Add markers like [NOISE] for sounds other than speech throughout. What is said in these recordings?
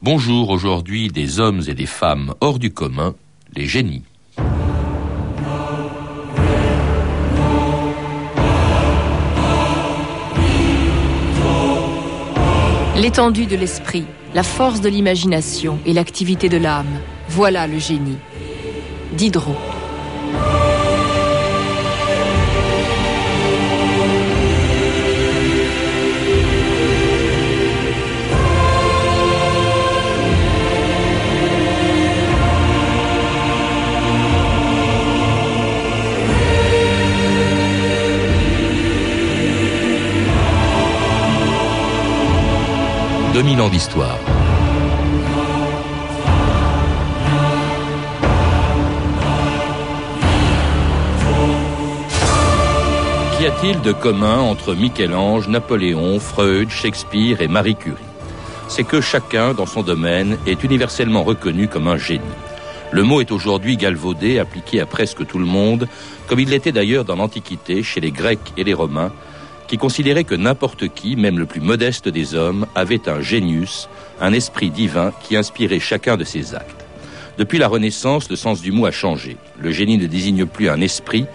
Bonjour aujourd'hui des hommes et des femmes hors du commun, les génies. L'étendue de l'esprit, la force de l'imagination et l'activité de l'âme, voilà le génie. Diderot. 2000 ans d'histoire. Qu'y a-t-il de commun entre Michel-Ange, Napoléon, Freud, Shakespeare et Marie Curie? C'est que chacun, dans son domaine, est universellement reconnu comme un génie. Le mot est aujourd'hui galvaudé, appliqué à presque tout le monde, comme il l'était d'ailleurs dans l'Antiquité, chez les Grecs et les Romains, qui considérait que n'importe qui, même le plus modeste des hommes, avait un génius, un esprit divin qui inspirait chacun de ses actes. Depuis la Renaissance, le sens du mot a changé. Le génie ne désigne plus un esprit,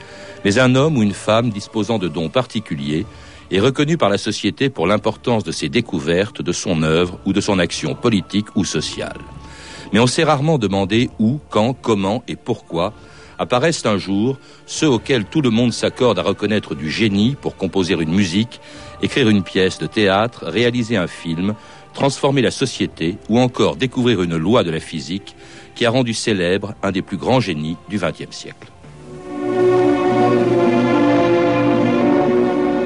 mais un homme ou une femme disposant de dons particuliers et reconnu par la société pour l'importance de ses découvertes, de son œuvre ou de son action politique ou sociale. Mais on s'est rarement demandé où, quand, comment et pourquoi apparaissent un jour ceux auxquels tout le monde s'accorde à reconnaître du génie pour composer une musique, écrire une pièce de théâtre, réaliser un film, transformer la société ou encore découvrir une loi de la physique qui a rendu célèbre un des plus grands génies du XXe siècle.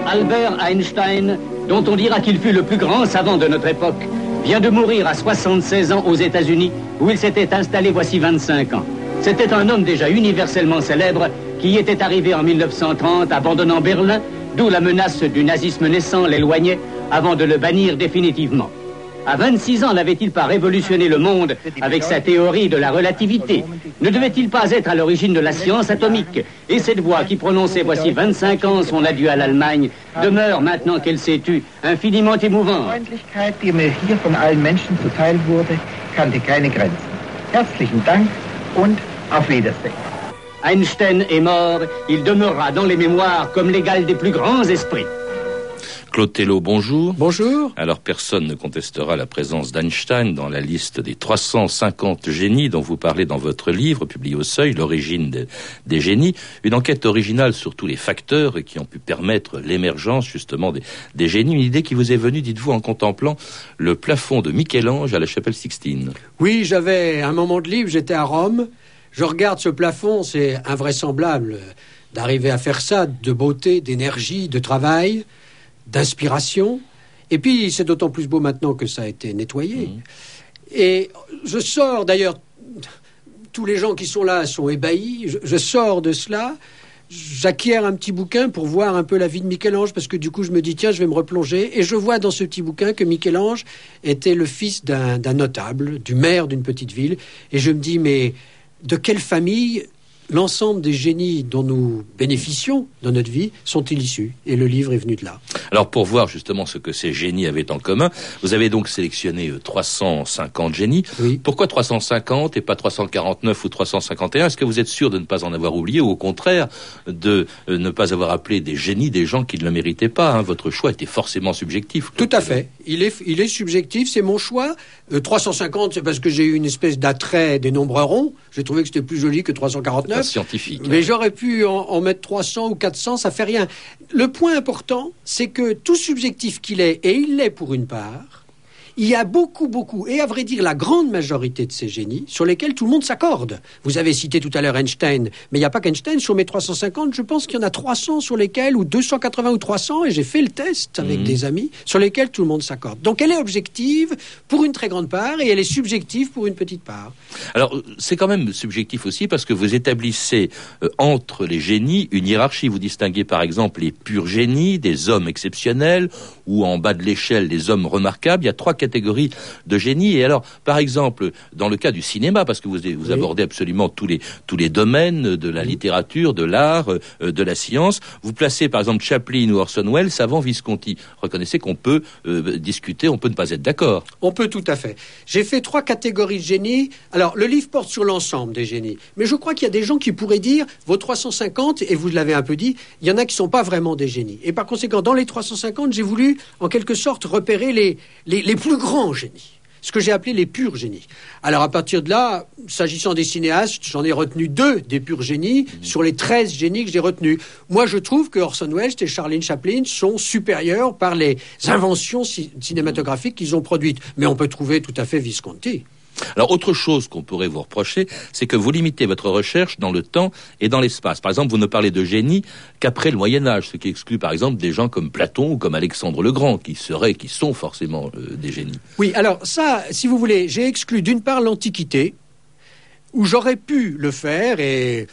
Albert Einstein, dont on dira qu'il fut le plus grand savant de notre époque, vient de mourir à 76 ans aux États-Unis, où il s'était installé voici 25 ans. C'était un homme déjà universellement célèbre qui était arrivé en 1930 abandonnant Berlin, d'où la menace du nazisme naissant l'éloignait avant de le bannir définitivement. À 26 ans, n'avait-il pas révolutionné le monde avec sa théorie de la relativité? Ne devait-il pas être à l'origine de la science atomique? Et cette voix qui prononçait voici 25 ans son adieu à l'Allemagne demeure, maintenant qu'elle s'est tue, infiniment émouvante. Herzlichen Dank und auf Wiedersehen. Einstein est mort, il demeurera dans les mémoires comme l'égal des plus grands esprits. Claude Tello, bonjour. Bonjour. Alors personne ne contestera la présence d'Einstein dans la liste des 350 génies dont vous parlez dans votre livre, publié au Seuil, L'origine des génies. Une enquête originale sur tous les facteurs qui ont pu permettre l'émergence justement des, des, génies. Une idée qui vous est venue, dites-vous, en contemplant le plafond de Michel-Ange à la chapelle Sixtine. Oui, j'avais un moment de livre, j'étais à Rome. Je regarde ce plafond, c'est invraisemblable d'arriver à faire ça, de beauté, d'énergie, de travail d'inspiration. Et puis, c'est d'autant plus beau maintenant que ça a été nettoyé. Mmh. Et je sors, d'ailleurs, tous les gens qui sont là sont ébahis. Je, je sors de cela. J'acquiers un petit bouquin pour voir un peu la vie de Michel-Ange, parce que du coup, je me dis, tiens, je vais me replonger. Et je vois dans ce petit bouquin que Michel-Ange était le fils d'un notable, du maire d'une petite ville. Et je me dis, mais de quelle famille l'ensemble des génies dont nous bénéficions dans notre vie sont-ils issus? Et le livre est venu de là. Alors pour voir justement ce que ces génies avaient en commun, vous avez donc sélectionné 350 euh, génies. Oui. Pourquoi 350 et pas 349 ou 351 Est-ce que vous êtes sûr de ne pas en avoir oublié ou au contraire de euh, ne pas avoir appelé des génies des gens qui ne le méritaient pas hein? Votre choix était forcément subjectif. Tout à fait. Il est, il est subjectif, c'est mon choix. 350, euh, c'est parce que j'ai eu une espèce d'attrait des nombres ronds. J'ai trouvé que c'était plus joli que 349. Scientifique. Mais j'aurais pu en, en, mettre 300 ou 400, ça fait rien. Le point important, c'est que tout subjectif qu'il est, et il l'est pour une part, il y a beaucoup, beaucoup, et à vrai dire la grande majorité de ces génies sur lesquels tout le monde s'accorde. Vous avez cité tout à l'heure Einstein, mais il n'y a pas qu'Einstein. Sur mes 350, je pense qu'il y en a 300 sur lesquels, ou 280 ou 300, et j'ai fait le test avec mmh. des amis, sur lesquels tout le monde s'accorde. Donc elle est objective pour une très grande part, et elle est subjective pour une petite part. Alors c'est quand même subjectif aussi parce que vous établissez euh, entre les génies une hiérarchie. Vous distinguez par exemple les purs génies, des hommes exceptionnels, ou en bas de l'échelle des hommes remarquables. Il y a trois catégories de génie. Et alors, par exemple, dans le cas du cinéma, parce que vous, vous abordez absolument tous les, tous les domaines de la littérature, de l'art, euh, de la science, vous placez par exemple Chaplin ou Orson Welles avant Visconti. Reconnaissez qu'on peut euh, discuter, on peut ne pas être d'accord. On peut tout à fait. J'ai fait trois catégories de génie. Alors, le livre porte sur l'ensemble des génies. Mais je crois qu'il y a des gens qui pourraient dire, vos 350, et vous l'avez un peu dit, il y en a qui ne sont pas vraiment des génies. Et par conséquent, dans les 350, j'ai voulu, en quelque sorte, repérer les, les, plus grands génies ce que j'ai appelé les purs génies. Alors à partir de là, s'agissant des cinéastes, j'en ai retenu deux des purs génies mmh. sur les 13 génies que j'ai retenus. Moi, je trouve que Orson Welles et Charlene Chaplin sont supérieurs par les inventions cinématographiques qu'ils ont produites. Mais on peut trouver tout à fait Visconti. Alors, autre chose qu'on pourrait vous reprocher, c'est que vous limitez votre recherche dans le temps et dans l'espace. Par exemple, vous ne parlez de génie qu'après le Moyen Âge, ce qui exclut par exemple des gens comme Platon ou comme Alexandre le Grand, qui seraient, qui sont forcément euh, des génies. Oui, alors ça, si vous voulez, j'ai exclu d'une part l'Antiquité, où j'aurais pu le faire et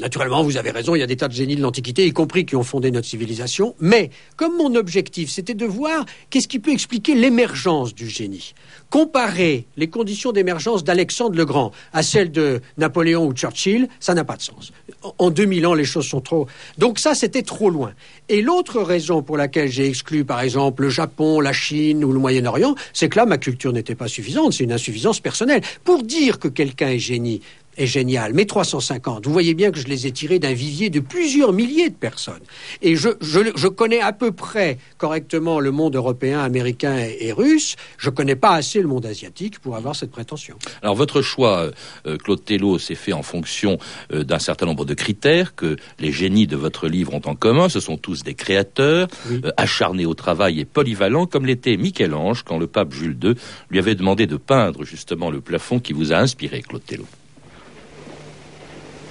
naturellement, vous avez raison, il y a des tas de génies de l'Antiquité, y compris qui ont fondé notre civilisation. Mais comme mon objectif, c'était de voir qu'est-ce qui peut expliquer l'émergence du génie. Comparer les conditions d'émergence d'Alexandre le Grand à celles de Napoléon ou Churchill, ça n'a pas de sens. En 2000 ans, les choses sont trop. Donc ça, c'était trop loin. Et l'autre raison pour laquelle j'ai exclu, par exemple, le Japon, la Chine ou le Moyen-Orient, c'est que là, ma culture n'était pas suffisante. C'est une insuffisance personnelle. Pour dire que quelqu'un est génie, est génial. Mais 350, vous voyez bien que je les ai tirés d'un vivier de plusieurs milliers de personnes. Et je, je, connais à peu près correctement le monde européen, américain et, russe. Je connais pas assez le monde asiatique pour avoir cette prétention. Alors votre choix, euh, Claude Tello, s'est fait en fonction euh, d'un certain nombre de critères que les génies de votre livre ont en commun. Ce sont tous des créateurs, euh, acharnés au travail et polyvalents, comme l'était Michel-Ange quand le pape Jules II lui avait demandé de peindre justement le plafond qui vous a inspiré, Claude Tello.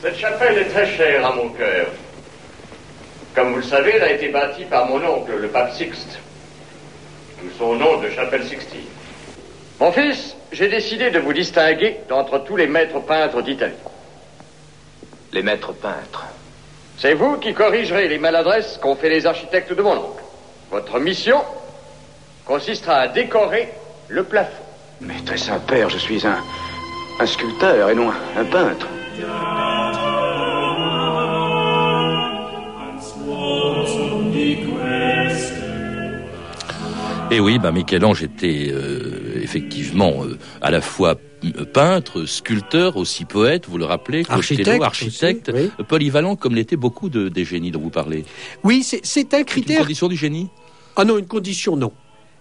Cette chapelle est très chère à mon cœur. Comme vous le savez, elle a été bâtie par mon oncle, le pape Sixte, d'où son nom de chapelle Sixtine. Mon fils, j'ai décidé de vous distinguer d'entre tous les maîtres peintres d'Italie. Les maîtres peintres C'est vous qui corrigerez les maladresses qu'ont fait les architectes de mon oncle. Votre mission consistera à décorer le plafond. Mais très Saint-Père, je suis un, un sculpteur et non un peintre. Et oui, bah, Michel-Ange était euh, effectivement euh, à la fois peintre, sculpteur, aussi poète, vous le rappelez, architecte, architecte polyvalent comme l'étaient beaucoup de, des génies dont vous parlez. Oui, c'est un critère. Une condition du génie? Ah non, une condition non.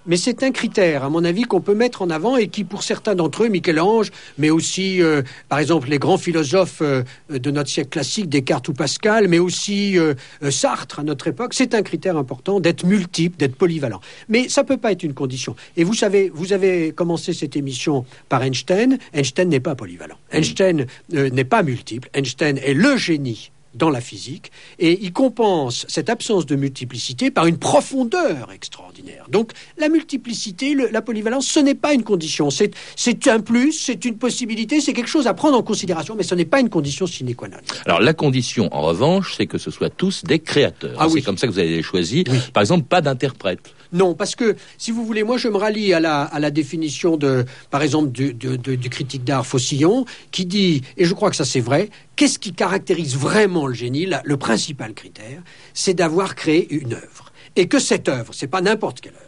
Mais c'est un critère, à mon avis, qu'on peut mettre en avant et qui, pour certains d'entre eux, Michel-Ange, mais aussi, euh, par exemple, les grands philosophes euh, de notre siècle classique, Descartes ou Pascal, mais aussi euh, Sartre à notre époque, c'est un critère important d'être multiple, d'être polyvalent. Mais ça peut pas être une condition. Et vous savez, vous avez commencé cette émission par Einstein. Einstein n'est pas polyvalent. Einstein n'est pas multiple. Einstein est le génie dans la physique, et il compense cette absence de multiplicité par une profondeur extraordinaire. Donc la multiplicité, la polyvalence, ce n'est pas une condition, c'est un plus, c'est une possibilité, c'est quelque chose à prendre en considération, mais ce n'est pas une condition sine qua non. Alors la condition, en revanche, c'est que ce soit tous des créateurs. Ah, c'est comme ça que vous avez choisi. Par exemple, pas d'interprète. Non, parce que, si vous voulez, moi je me rallie à la, à la définition de, par exemple, du, du critique d'art Faucillon, qui dit, et je crois que ça c'est vrai, qu'est-ce qui caractérise vraiment le génie? Le principal critère, c'est d'avoir créé une œuvre. Et que cette œuvre, c'est pas n'importe quelle œuvre,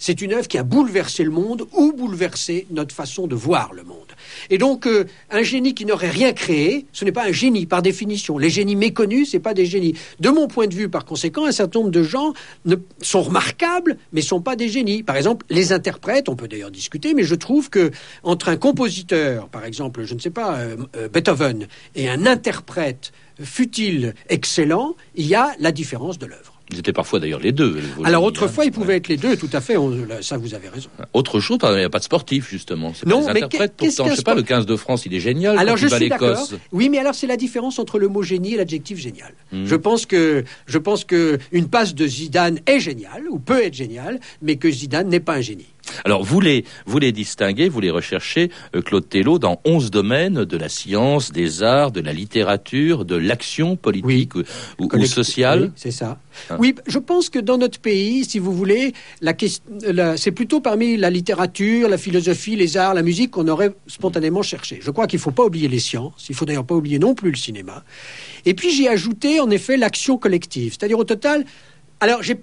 c'est une œuvre qui a bouleversé le monde ou bouleversé notre façon de voir le monde. Et donc, euh, un génie qui n'aurait rien créé, ce n'est pas un génie par définition. Les génies méconnus, ce n'est pas des génies. De mon point de vue, par conséquent, un certain nombre de gens sont remarquables, mais sont pas des génies. Par exemple, les interprètes, on peut d'ailleurs discuter, mais je trouve que entre un compositeur, par exemple, je ne sais pas, euh, euh, Beethoven, et un interprète, fut-il excellent, il y a la différence de l'œuvre. Ils étaient parfois d'ailleurs les deux. Alors autrefois, ils pouvaient être les deux, tout à fait. ça, vous avez raison. Autre chose, il n'y a pas de sportif justement. Non, mais pourtant. Je sais pas, le 15 de France, il est génial. Alors je suis d'accord. Oui, mais alors c'est la différence entre le mot génie et l'adjectif génial. Hmm. Je pense que je pense que une passe de Zidane est géniale ou peut être géniale, mais que Zidane n'est pas un génie. Alors, vous les, vous les distinguez, vous les recherchez, euh, Claude Tello, dans onze domaines de la science, des arts, de la littérature, de l'action politique ou, sociale. c'est ça. Hein. Oui, je pense que dans notre pays, si vous voulez, la, la, c'est plutôt parmi la littérature, la philosophie, les arts, la musique qu'on aurait spontanément cherché. Je crois qu'il ne faut pas oublier les sciences, il faut d'ailleurs pas oublier non plus le cinéma. Et puis j'ai ajouté en effet l'action collective, c'est-à-dire au total, alors j'ai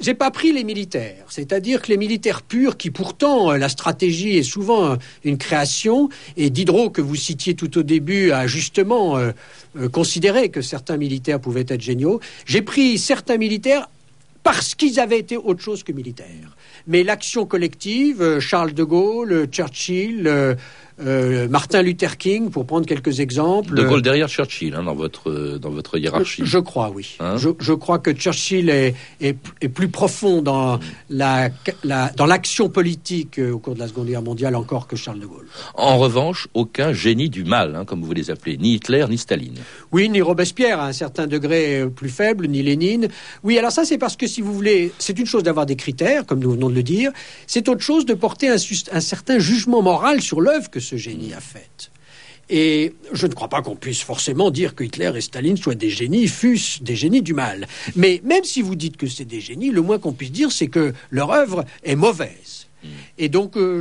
j'ai pas pris les militaires, c'est-à-dire que les militaires purs, qui pourtant euh, la stratégie est souvent euh, une création, et Diderot que vous citiez tout au début a justement euh, considéré que certains militaires pouvaient être géniaux. J'ai pris certains militaires parce qu'ils avaient été autre chose que militaires. Mais l'action collective, Charles de Gaulle, Churchill, euh, Martin Luther King, pour prendre quelques exemples. De Gaulle derrière Churchill, hein, dans, votre, dans votre hiérarchie. Je, crois, oui. Hein je, crois que Churchill est, est, plus profond dans la, dans l'action politique euh, au cours de la Seconde Guerre mondiale encore que Charles de Gaulle. En revanche, aucun génie du mal, hein, comme vous les appelez, ni Hitler, ni Staline. Oui, ni Robespierre à un certain degré euh, plus faible, ni Lénine. Oui, alors ça c'est parce que si vous voulez, c'est une chose d'avoir des critères, comme nous venons de le dire, c'est autre chose de porter un, un certain jugement moral sur l'œuvre que ce génie a faite. Et je ne crois pas qu'on puisse forcément dire que Hitler et Staline soient des génies, fussent des génies du mal. Mais même si vous dites que c'est des génies, le moins qu'on puisse dire, c'est que leur œuvre est mauvaise. Mm. Et donc, euh,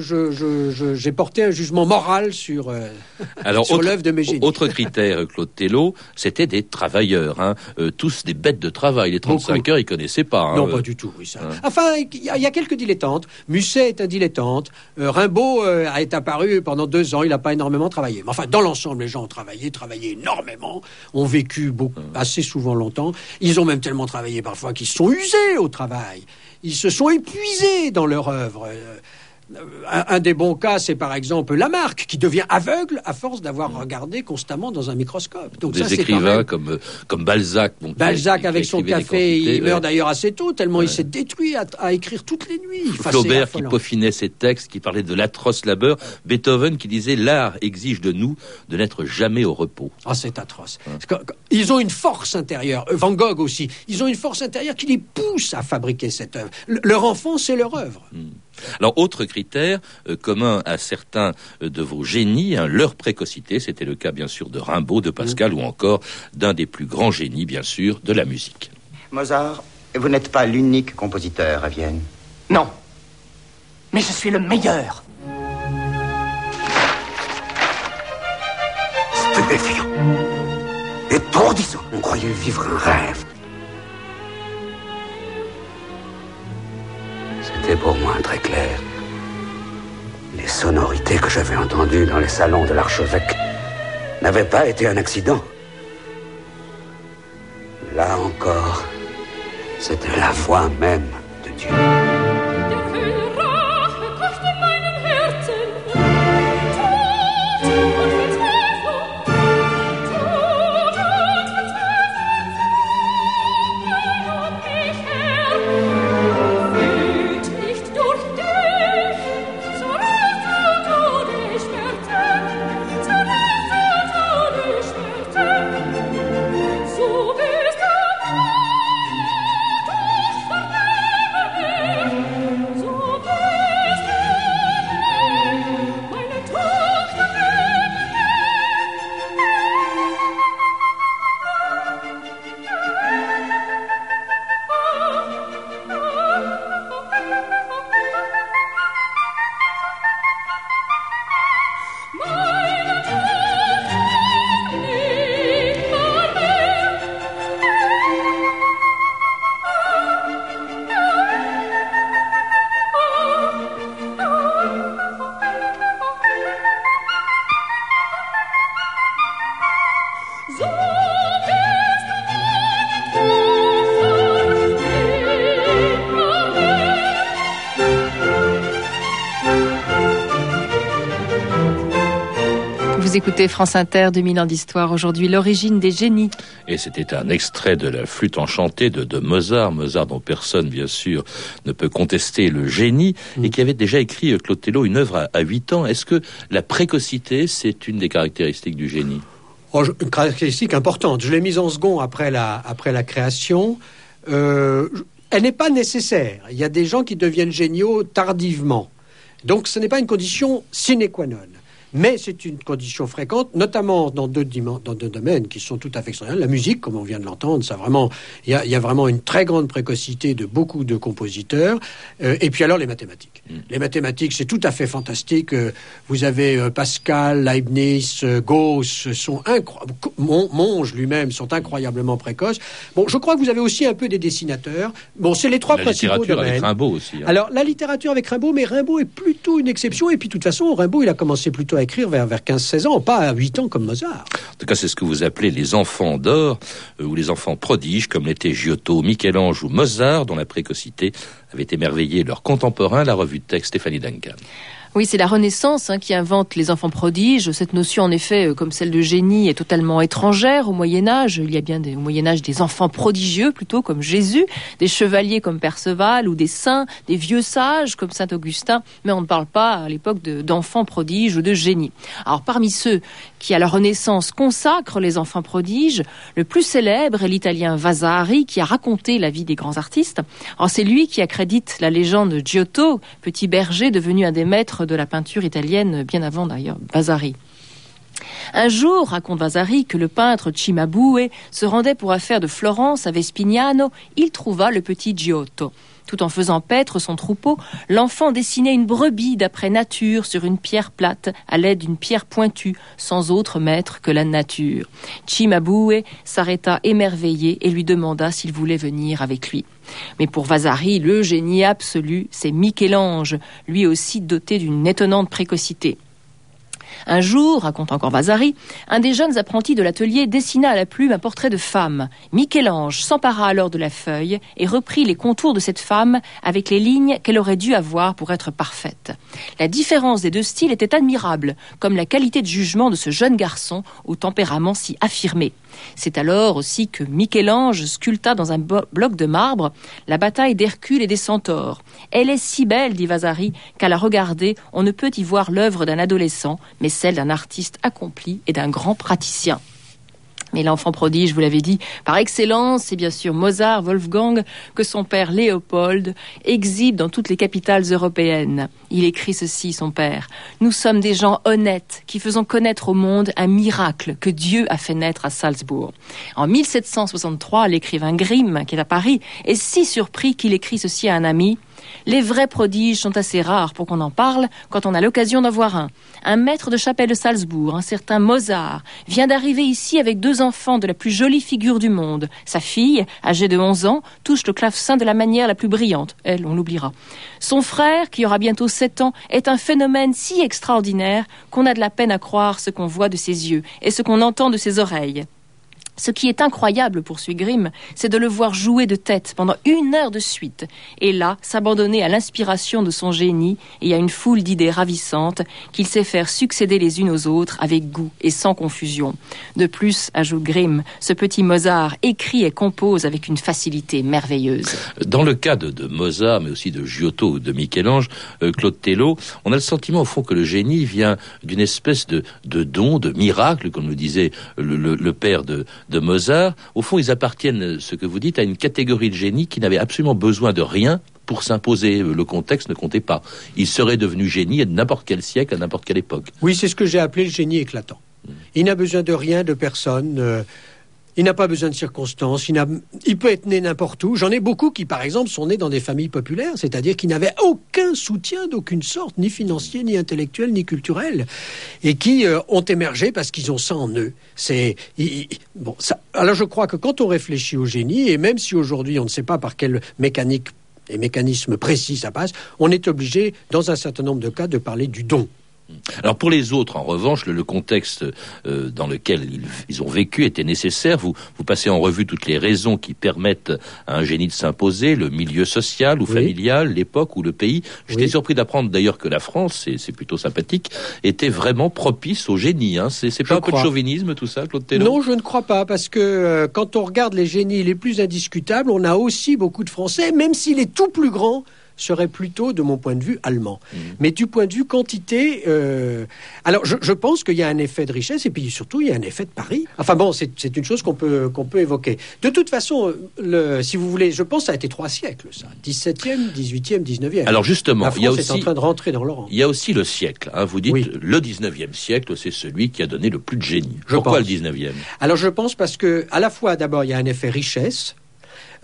j'ai porté un jugement moral sur, euh, [LAUGHS] sur l'œuvre de mes génies. Autre critère, [LAUGHS] Claude Tello, c'était des travailleurs, hein. euh, tous des bêtes de travail. Les 35 heures, ils connaissaient pas. Hein, non, pas du tout. Oui, ça. Hein. Enfin, il y, a quelques dilettantes. Musset est un dilettante. Rimbaud été apparu pendant deux ans. Il n'a pas énormément travaillé. Mais enfin, dans l'ensemble, les gens ont travaillé, travaillé énormément, ont vécu beaucoup, assez souvent longtemps. Ils ont même tellement travaillé parfois qu'ils se sont usés au travail ils se sont épuisés dans leur œuvre. Un, des bons cas, c'est par exemple Lamarck, qui devient aveugle à force d'avoir regardé constamment dans un microscope. Donc des écrivains comme, comme Balzac. Balzac avec son café, il meurt d'ailleurs assez tôt, tellement il s'est détruit à, écrire toutes les nuits. Flaubert qui peaufinait ses textes, qui parlait de l'atroce labeur. Beethoven qui disait l'art exige de nous de n'être jamais au repos. Ah, c'est atroce. Ils ont une force intérieure. Euh, Van Gogh aussi. Ils ont une force intérieure qui les pousse à fabriquer cette œuvre. leur enfant, c'est leur œuvre. Hmm. Alors, autre critère euh, commun à certains euh, de vos génies, hein, leur précocité, c'était le cas bien sûr de Rimbaud, de Pascal mm. ou encore d'un des plus grands génies, bien sûr, de la musique. Mozart, vous n'êtes pas l'unique compositeur à Vienne. Non. Mais je suis le meilleur. Stupéfiant. Étourdissant. On croyait vivre un rêve. C'était pour moi très clair. Les sonorités que j'avais entendues dans les salons de l'archevêque n'avaient pas été un accident. Là encore, c'était la voix même écoutez France Inter, 2000 ans d'histoire. Aujourd'hui, l'origine des génies. Et c'était un extrait de la flûte enchantée de, Mozart. Mozart dont personne, bien sûr, ne peut contester le génie. Et qui avait déjà écrit, euh, Claude Tello, une œuvre à, 8 ans. Est-ce que la précocité, c'est une des caractéristiques du génie? Oh, Une caractéristique importante. Je l'ai mise en second après la, après la création. Euh, elle n'est pas nécessaire. Il y a des gens qui deviennent géniaux tardivement. Donc ce n'est pas une condition sine qua non. Mais c'est une condition fréquente, notamment dans deux, dans deux domaines qui sont tout à fait extraordinaires. La musique, comme on vient de l'entendre, ça vraiment, il y a, vraiment une très grande précocité de beaucoup de compositeurs. Euh, et puis alors les mathématiques. Mm. Les mathématiques, c'est tout à fait fantastique. Euh, vous avez euh, Pascal, Leibniz, Gauss, sont incroyables. Monge lui-même sont incroyablement précoces. Bon, je crois que vous avez aussi un peu des dessinateurs. Bon, c'est les trois la principaux littérature avec Rimbaud aussi. Hein. Alors la littérature avec Rimbaud, mais Rimbaud est plutôt une exception. Et puis de toute façon, Rimbaud, il a commencé plutôt à écrire vers, vers 15-16 ans, pas à 8 ans comme Mozart. En tout cas, c'est ce que vous appelez les enfants d'or, euh, ou les enfants prodiges, comme l'étaient Giotto, Michel-Ange ou Mozart, dont la précocité avait émerveillé leurs contemporains, la revue de texte Stéphanie Duncan. Oui, c'est la Renaissance hein, qui invente les enfants prodiges. Cette notion, en effet, euh, comme celle de génie, est totalement étrangère au Moyen Âge. Il y a bien des, au Moyen Âge des enfants prodigieux, plutôt comme Jésus, des chevaliers comme Perceval ou des saints, des vieux sages comme Saint Augustin. Mais on ne parle pas à l'époque d'enfants prodiges ou de génies. Alors, parmi ceux qui, à la Renaissance, consacrent les enfants prodiges, le plus célèbre est l'italien Vasari, qui a raconté la vie des grands artistes. C'est lui qui accrédite la légende de Giotto, petit berger devenu un des maîtres de la peinture italienne, bien avant d'ailleurs Vasari. Un jour, raconte Vasari, que le peintre Cimabue se rendait pour affaire de Florence à Vespignano, il trouva le petit Giotto. Tout en faisant paître son troupeau, l'enfant dessinait une brebis d'après nature sur une pierre plate à l'aide d'une pierre pointue, sans autre maître que la nature. Cimabue s'arrêta émerveillé et lui demanda s'il voulait venir avec lui. Mais pour Vasari, le génie absolu, c'est Michel-Ange, lui aussi doté d'une étonnante précocité. Un jour, raconte encore Vasari, un des jeunes apprentis de l'atelier dessina à la plume un portrait de femme. Michel-Ange s'empara alors de la feuille et reprit les contours de cette femme avec les lignes qu'elle aurait dû avoir pour être parfaite. La différence des deux styles était admirable, comme la qualité de jugement de ce jeune garçon au tempérament si affirmé. C'est alors aussi que Michel-Ange sculpta dans un bloc de marbre la bataille d'Hercule et des centaures. Elle est si belle, dit Vasari, qu'à la regarder, on ne peut y voir l'œuvre d'un adolescent, mais celle d'un artiste accompli et d'un grand praticien. Mais l'enfant prodige, vous l'avez dit, par excellence, c'est bien sûr Mozart, Wolfgang, que son père Léopold exhibe dans toutes les capitales européennes. Il écrit ceci, son père. Nous sommes des gens honnêtes qui faisons connaître au monde un miracle que Dieu a fait naître à Salzbourg. En 1763, l'écrivain Grimm, qui est à Paris, est si surpris qu'il écrit ceci à un ami. Les vrais prodiges sont assez rares pour qu'on en parle quand on a l'occasion d'en voir un. Un maître de chapelle de Salzbourg, un certain Mozart, vient d'arriver ici avec deux enfants de la plus jolie figure du monde. Sa fille, âgée de 11 ans, touche le clavecin de la manière la plus brillante. Elle, on l'oubliera. Son frère, qui aura bientôt 7 ans, est un phénomène si extraordinaire qu'on a de la peine à croire ce qu'on voit de ses yeux et ce qu'on entend de ses oreilles. Ce qui est incroyable, poursuit Grimm, c'est de le voir jouer de tête pendant une heure de suite, et là s'abandonner à l'inspiration de son génie et à une foule d'idées ravissantes qu'il sait faire succéder les unes aux autres avec goût et sans confusion. De plus, ajoute Grimm, ce petit Mozart écrit et compose avec une facilité merveilleuse. Dans le cas de, Mozart, mais aussi de Giotto ou de Michel-Ange, euh, Claude Tello, on a le sentiment au fond que le génie vient d'une espèce de, don, de miracle, comme le disait le père de de Mozart, au fond, ils appartiennent, ce que vous dites, à une catégorie de génie qui n'avait absolument besoin de rien pour s'imposer. Le contexte ne comptait pas. Il serait devenu génie à n'importe quel siècle, à n'importe quelle époque. Oui, c'est ce que j'ai appelé le génie éclatant. Il n'a besoin de rien, de personne. Euh, il n'a pas besoin de circonstances. Il, peut être né n'importe où. J'en ai beaucoup qui, par exemple, sont nés dans des familles populaires, c'est-à-dire qui n'avaient aucun soutien d'aucune sorte, ni financier, ni intellectuel, ni culturel, et qui euh, ont émergé parce qu'ils ont ça en eux. C'est bon. Alors je crois que quand on réfléchit au génie, et même si aujourd'hui on ne sait pas par quelle mécanique et mécanisme précis ça passe, on est obligé, dans un certain nombre de cas, de parler du don. Alors pour les autres, en revanche, le, contexte euh, dans lequel ils, ont vécu était nécessaire. Vous, vous passez en revue toutes les raisons qui permettent à un génie de s'imposer, le milieu social ou familial, l'époque ou le pays. J'étais surpris d'apprendre d'ailleurs que la France, et c'est plutôt sympathique, était vraiment propice au génie. Hein. C'est pas un peu de chauvinisme tout ça, Claude Taylor? Non, je ne crois pas, parce que euh, quand on regarde les génies les plus indiscutables, on a aussi beaucoup de Français, même s'il est tout plus grand serait plutôt, de mon point de vue, allemand. Mmh. Mais du point de vue quantité, euh, alors je, pense qu'il y a un effet de richesse et puis surtout il y a un effet de Paris. Enfin bon, c'est une chose qu'on peut, qu'on peut évoquer. De toute façon, le, si vous voulez, je pense que ça a été trois siècles, ça. 17e, 18e, 19e. Alors justement, il y a aussi, en train de rentrer dans l'Europe. Il y a aussi le siècle. Hein. vous dites le 19e siècle, c'est celui qui a donné le plus de génie. Pourquoi le 19e Alors je pense parce que à la fois d'abord il y a un effet richesse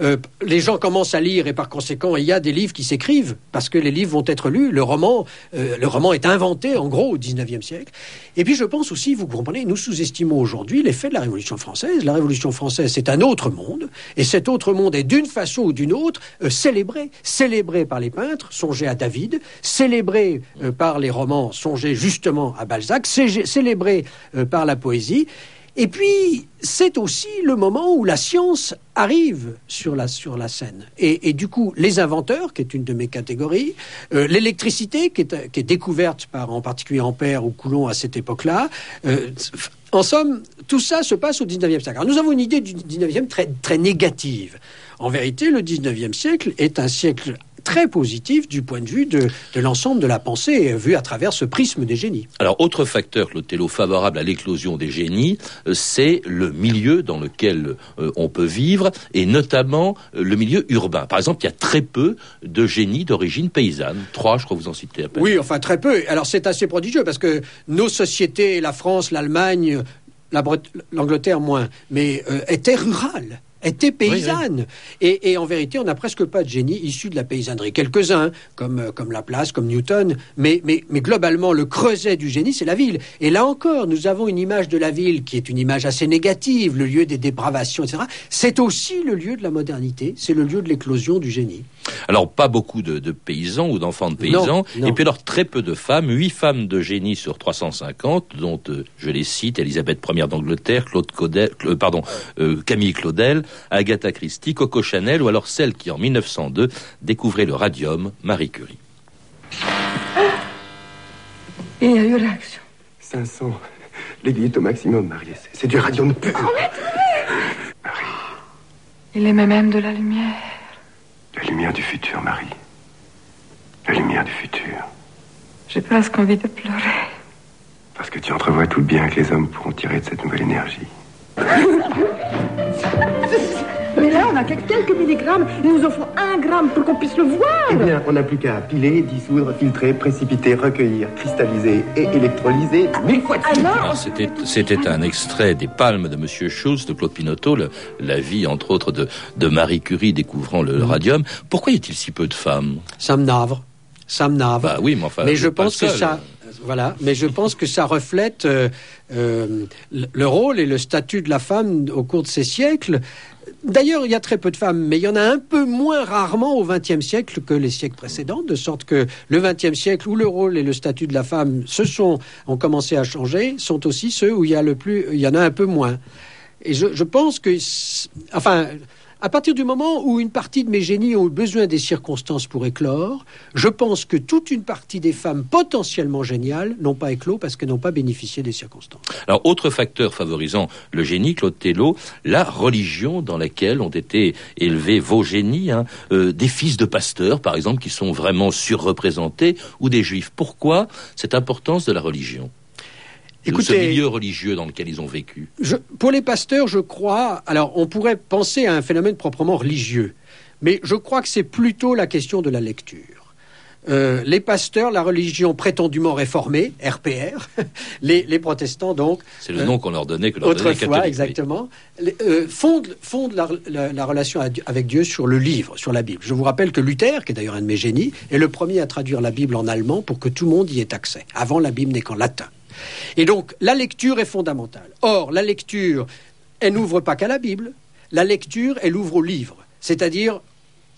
euh, les gens commencent à lire et par conséquent, il y a des livres qui s'écrivent parce que les livres vont être lus. Le roman, euh, le roman est inventé en gros au XIXe siècle. Et puis je pense aussi, vous comprenez, nous sous-estimons aujourd'hui l'effet de la Révolution française. La Révolution française, c'est un autre monde et cet autre monde est d'une façon ou d'une autre euh, célébré, célébré par les peintres. Songez à David, célébré par les romans. Songez justement à Balzac, célébré par la poésie. Et puis, c'est aussi le moment où la science arrive sur la, sur la scène. Et, du coup, les inventeurs, qui est une de mes catégories, euh, l'électricité, qui est, qui est, découverte par en particulier Ampère ou Coulomb à cette époque-là, euh, en somme, tout ça se passe au 19e siècle. Alors, nous avons une idée du 19e très, très négative. En vérité, le 19e siècle est un siècle très positif du point de vue de, l'ensemble de la pensée vue à travers ce prisme des génies. Alors, autre facteur, Clotello, favorable à l'éclosion des génies, euh, c'est le milieu dans lequel euh, on peut vivre, et notamment euh, le milieu urbain. Par exemple, il y a très peu de génies d'origine paysanne. Trois, je crois que vous en citez à peine. Oui, enfin très peu. Alors, c'est assez prodigieux parce que nos sociétés, la France, l'Allemagne, l'Angleterre moins, mais étaient rurales étaient paysannes. Et, en vérité, on n'a presque pas de génie issu de la paysannerie. Quelques-uns, comme, euh, comme Laplace, comme Newton, mais, mais, mais globalement, le creuset du génie, c'est la ville. Et là encore, nous avons une image de la ville qui est une image assez négative, le lieu des dépravations, etc. C'est aussi le lieu de la modernité, c'est le lieu de l'éclosion du génie. Alors, pas beaucoup de, paysans ou d'enfants de paysans, et puis alors très peu de femmes, huit femmes de génie sur 350, dont euh, je les cite, Elisabeth Ier d'Angleterre, Claude Caudel, euh, pardon, Camille Claudel, Agatha Christie, Coco Chanel ou alors celle qui en 1902 découvrait le radium, Marie Curie. Il y a eu réaction. 500. L'aiguille est au maximum, Marie. C'est du radium pur. Marie. Il émet même de la lumière. La lumière du futur, Marie. La lumière du futur. J'ai presque envie de pleurer. Parce que tu entrevois tout le bien que les hommes pourront tirer de cette nouvelle énergie. [LAUGHS] Mais là, on a quelques milligrammes. Il nous en faut un gramme pour qu'on puisse le voir. Eh bien, on n'a plus qu'à piler, dissoudre, filtrer, précipiter, recueillir, cristalliser et électrolyser mille fois de suite. Alors, c'était, un extrait des Palmes de Monsieur Schultz, de Claude Pinotto, la vie, entre autres, de, de Marie Curie découvrant le, radium. Pourquoi y a-t-il si peu de femmes? Ça me navre. Ça me navre. Bah oui, mais enfin. Mais je pense que ça voilà. Mais je pense que ça reflète euh, euh, le rôle et le statut de la femme au cours de ces siècles. D'ailleurs, il y a très peu de femmes, mais il y en a un peu moins rarement au XXe siècle que les siècles précédents, de sorte que le XXe siècle où le rôle et le statut de la femme se sont ont commencé à changer, sont aussi ceux où il y a le plus, il y en a un peu moins. Et je, je pense que, enfin, à partir du moment où une partie de mes génies ont besoin des circonstances pour éclore, je pense que toute une partie des femmes potentiellement géniales n'ont pas éclos parce qu'elles n'ont pas bénéficié des circonstances. Alors, autre facteur favorisant le génie, Claude Tello, la religion dans laquelle ont été élevés vos génies, hein, euh, des fils de pasteurs, par exemple, qui sont vraiment surreprésentés, ou des juifs. Pourquoi cette importance de la religion? Écoutez, ce milieu religieux dans lequel ils ont vécu Pour les pasteurs, je crois. Alors, on pourrait penser à un phénomène proprement religieux, mais je crois que c'est plutôt la question de la lecture. Euh, les pasteurs, la religion prétendument réformée, RPR, [LAUGHS] les, protestants donc. C'est le nom qu'on leur donnait que leur autrefois, exactement, euh, fondent, la, relation avec Dieu sur le livre, sur la Bible. Je vous rappelle que Luther, qui est d'ailleurs un de mes génies, est le premier à traduire la Bible en allemand pour que tout le monde y ait accès. Avant, la Bible n'est qu'en latin. Et donc, la lecture est fondamentale. Or, la lecture, elle n'ouvre pas qu'à la Bible. La lecture, elle ouvre au livre, c'est-à-dire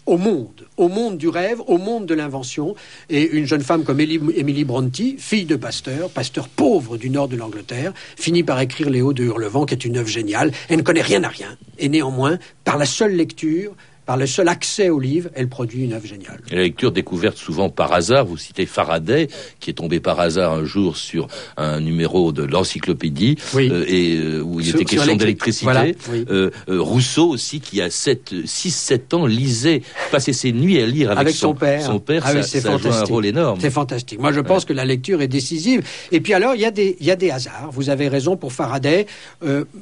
au monde, au monde du rêve, au monde de l'invention. Et une jeune femme comme Emily Brontë, fille de pasteur, pasteur pauvre du nord de l'Angleterre, finit par écrire Les Hauts de Hurlevent, qui est une œuvre géniale. Elle ne connaît rien à rien. Et néanmoins, par la seule lecture, par le seul accès au livre, elle produit une œuvre géniale. la lecture découverte souvent par hasard, vous citez Faraday, qui est tombé par hasard un jour sur un numéro de l'encyclopédie, euh, et euh, où il était question d'électricité. Euh, Rousseau aussi, qui a 6-7 ans, lisait, passait ses nuits à lire avec, son, père. Son père, ah ça, ça joue un rôle énorme. C'est fantastique. Moi, je pense que la lecture est décisive. Et puis alors, il y, a des, y a des hasards. Vous avez raison pour Faraday.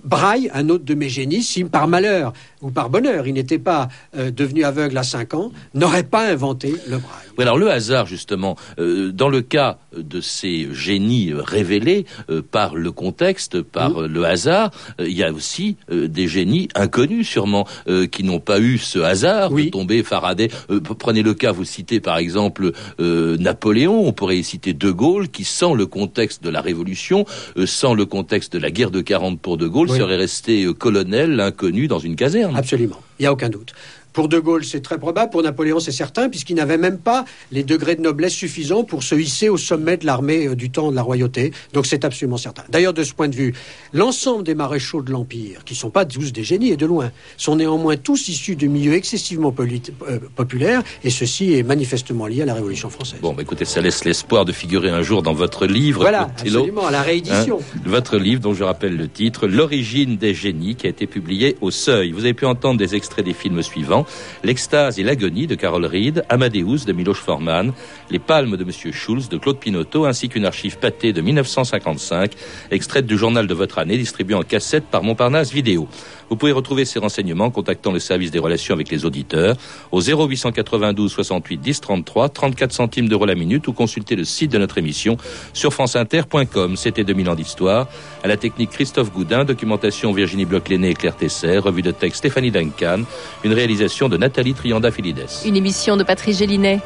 Braille, un autre de mes génies, si par malheur ou par bonheur, il n'était pas euh, devenu aveugle à 5 ans, n'aurait pas inventé le braille. Oui, alors le hasard, justement, euh, dans le cas de ces génies révélés euh, par le contexte, par le hasard, il y a aussi des génies inconnus, sûrement, qui n'ont pas eu ce hasard de tomber Faraday. prenez le cas, vous citez par exemple Napoléon, on pourrait y citer De Gaulle, qui, sans le contexte de la Révolution, sans le contexte de la guerre de 40 pour De Gaulle, serait resté colonel inconnu dans une caserne. Absolument, il n'y a aucun doute. Pour De Gaulle, c'est très probable. Pour Napoléon, c'est certain, puisqu'il n'avait même pas les degrés de noblesse suffisants pour se hisser au sommet de l'armée euh, du temps de la royauté. Donc c'est absolument certain. D'ailleurs, de ce point de vue, l'ensemble des maréchaux de l'Empire, qui ne sont pas tous des génies et de loin, sont néanmoins tous issus de milieux excessivement euh, populaires, et ceci est manifestement lié à la Révolution française. Bon, bah, écoutez, ça laisse l'espoir de figurer un jour dans votre livre. Voilà, absolument, à la réédition. Hein, votre livre, dont je rappelle le titre, L'origine des génies, qui a été publié au Seuil. Vous avez pu entendre des extraits des films suivants. L'extase et l'agonie de Carol Reed, Amadeus de Miloš Forman, Les palmes de Monsieur Schulz de Claude Pinotto, ainsi qu'une archive pâtée de 1955, extraite du journal de votre année, distribuée en cassette par Montparnasse Vidéo. Vous pouvez retrouver ces renseignements en contactant le service des relations avec les auditeurs au 0892 68 10 33, 34 centimes d'euros la minute ou consulter le site de notre émission sur franceinter.com. C'était 2000 ans d'histoire. À la technique Christophe Goudin, documentation Virginie Bloch-Léné et Claire Tesser, revue de texte Stéphanie Duncan, une réalisation de Nathalie Trianda-Filides. Une émission de Patrice Gélinet.